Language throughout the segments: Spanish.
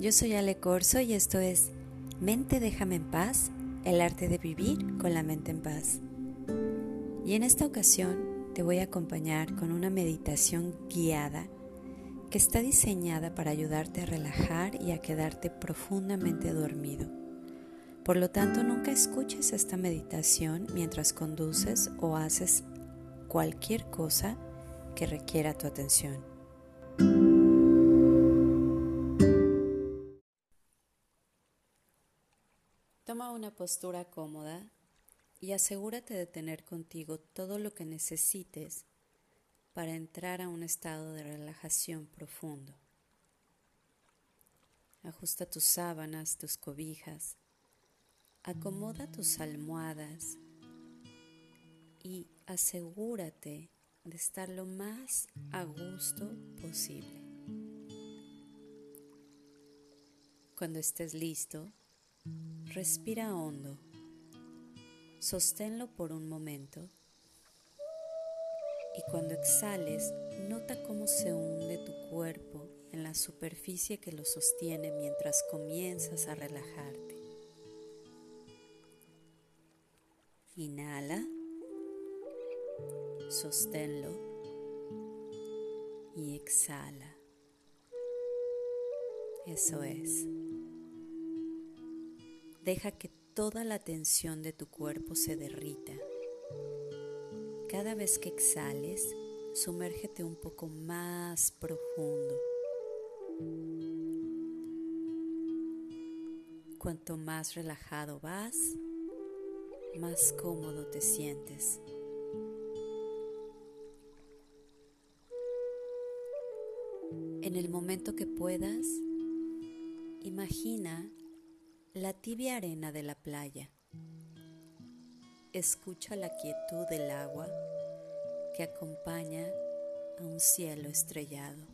Yo soy Ale Corso y esto es Mente déjame en paz, el arte de vivir con la mente en paz. Y en esta ocasión te voy a acompañar con una meditación guiada que está diseñada para ayudarte a relajar y a quedarte profundamente dormido. Por lo tanto, nunca escuches esta meditación mientras conduces o haces cualquier cosa que requiera tu atención. Toma una postura cómoda y asegúrate de tener contigo todo lo que necesites para entrar a un estado de relajación profundo. Ajusta tus sábanas, tus cobijas, acomoda tus almohadas y asegúrate de estar lo más a gusto posible. Cuando estés listo, Respira hondo. Sosténlo por un momento. Y cuando exhales, nota cómo se hunde tu cuerpo en la superficie que lo sostiene mientras comienzas a relajarte. Inhala, sosténlo y exhala. Eso es. Deja que toda la tensión de tu cuerpo se derrita. Cada vez que exhales, sumérgete un poco más profundo. Cuanto más relajado vas, más cómodo te sientes. En el momento que puedas, imagina la tibia arena de la playa. Escucha la quietud del agua que acompaña a un cielo estrellado.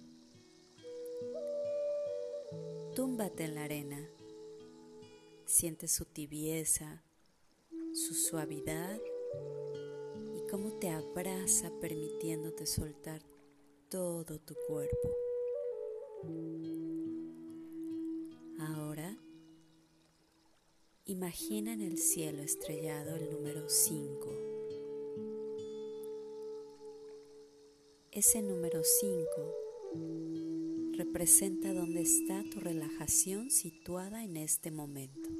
Túmbate en la arena, siente su tibieza, su suavidad y cómo te abraza permitiéndote soltar todo tu cuerpo. Imagina en el cielo estrellado el número 5. Ese número 5 representa dónde está tu relajación situada en este momento.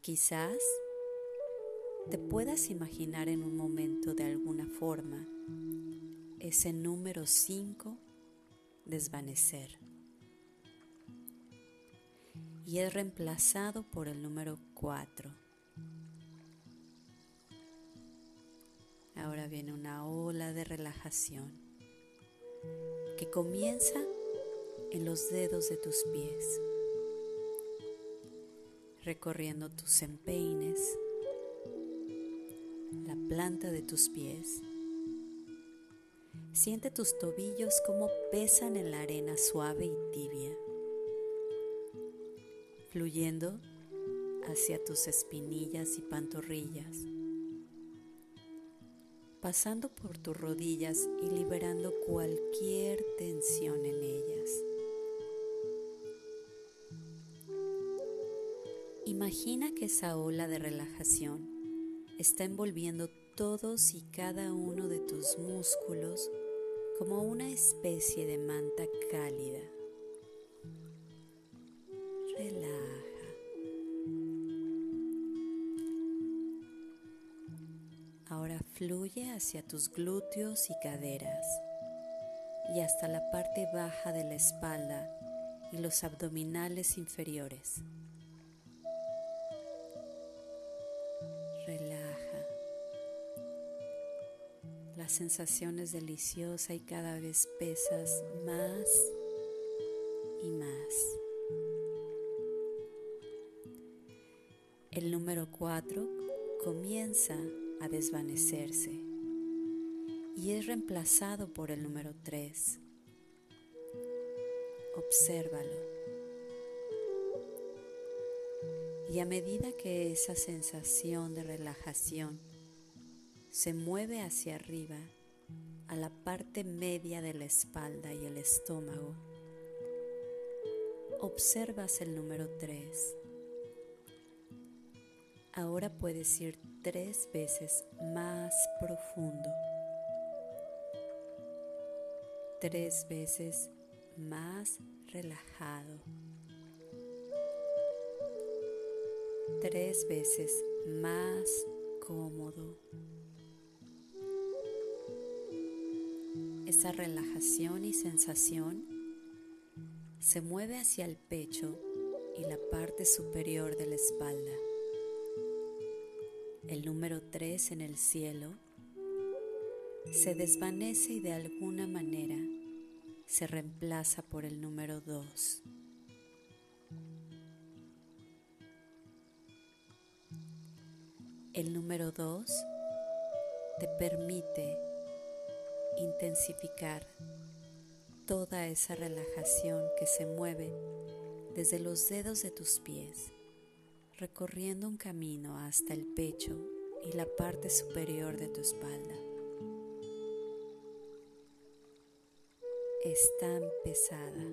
Quizás te puedas imaginar en un momento de alguna forma ese número 5 desvanecer y es reemplazado por el número 4. Ahora viene una ola de relajación que comienza en los dedos de tus pies, recorriendo tus empeines, la planta de tus pies Siente tus tobillos como pesan en la arena suave y tibia, fluyendo hacia tus espinillas y pantorrillas, pasando por tus rodillas y liberando cualquier tensión en ellas. Imagina que esa ola de relajación está envolviendo todos y cada uno de tus músculos como una especie de manta cálida. Relaja. Ahora fluye hacia tus glúteos y caderas y hasta la parte baja de la espalda y los abdominales inferiores. Sensación es deliciosa y cada vez pesas más y más. El número 4 comienza a desvanecerse y es reemplazado por el número 3. Obsérvalo. Y a medida que esa sensación de relajación se mueve hacia arriba a la parte media de la espalda y el estómago, observas el número 3. Ahora puedes ir tres veces más profundo, tres veces más relajado, tres veces más cómodo. Esa relajación y sensación se mueve hacia el pecho y la parte superior de la espalda. El número 3 en el cielo se desvanece y de alguna manera se reemplaza por el número 2. El número 2 te permite intensificar toda esa relajación que se mueve desde los dedos de tus pies, recorriendo un camino hasta el pecho y la parte superior de tu espalda. Es tan pesada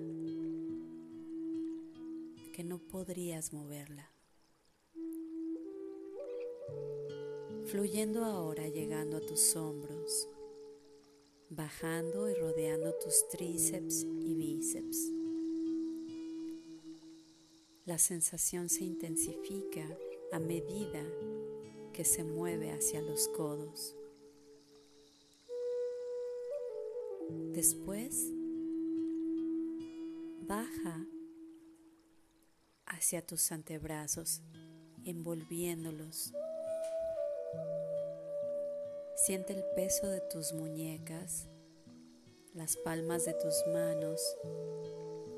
que no podrías moverla. Fluyendo ahora llegando a tus hombros, bajando y rodeando tus tríceps y bíceps. La sensación se intensifica a medida que se mueve hacia los codos. Después, baja hacia tus antebrazos, envolviéndolos Siente el peso de tus muñecas, las palmas de tus manos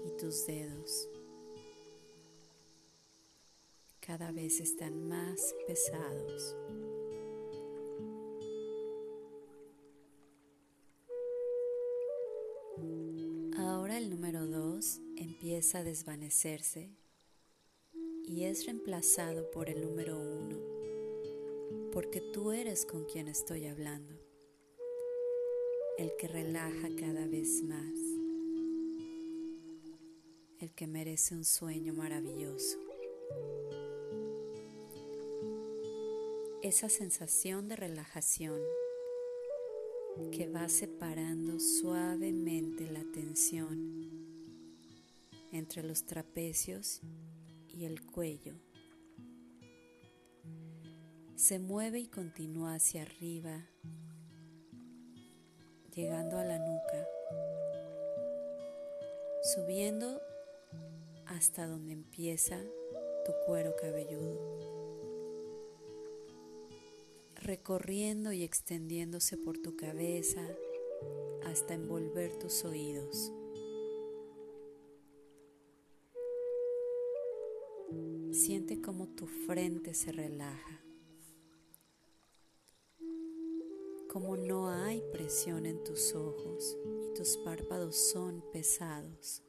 y tus dedos. Cada vez están más pesados. Ahora el número 2 empieza a desvanecerse y es reemplazado por el número 1 porque tú eres con quien estoy hablando, el que relaja cada vez más, el que merece un sueño maravilloso. Esa sensación de relajación que va separando suavemente la tensión entre los trapecios y el cuello se mueve y continúa hacia arriba, llegando a la nuca, subiendo hasta donde empieza tu cuero cabelludo, recorriendo y extendiéndose por tu cabeza hasta envolver tus oídos. Siente como tu frente se relaja. Como no hay presión en tus ojos y tus párpados son pesados.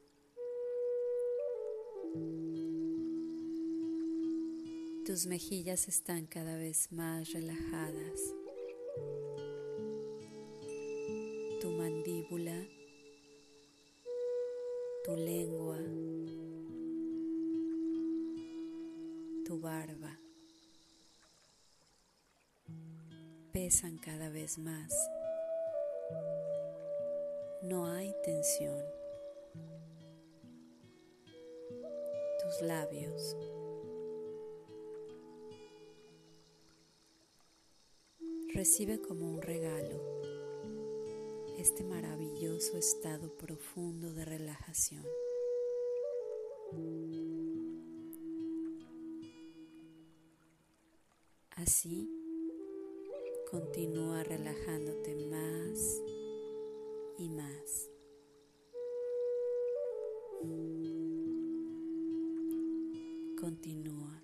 Tus mejillas están cada vez más relajadas. Tu mandíbula, tu lengua, tu barba. Pesan cada vez más. No hay tensión. Tus labios. Recibe como un regalo este maravilloso estado profundo de relajación. Así Continúa relajándote más y más. Continúa.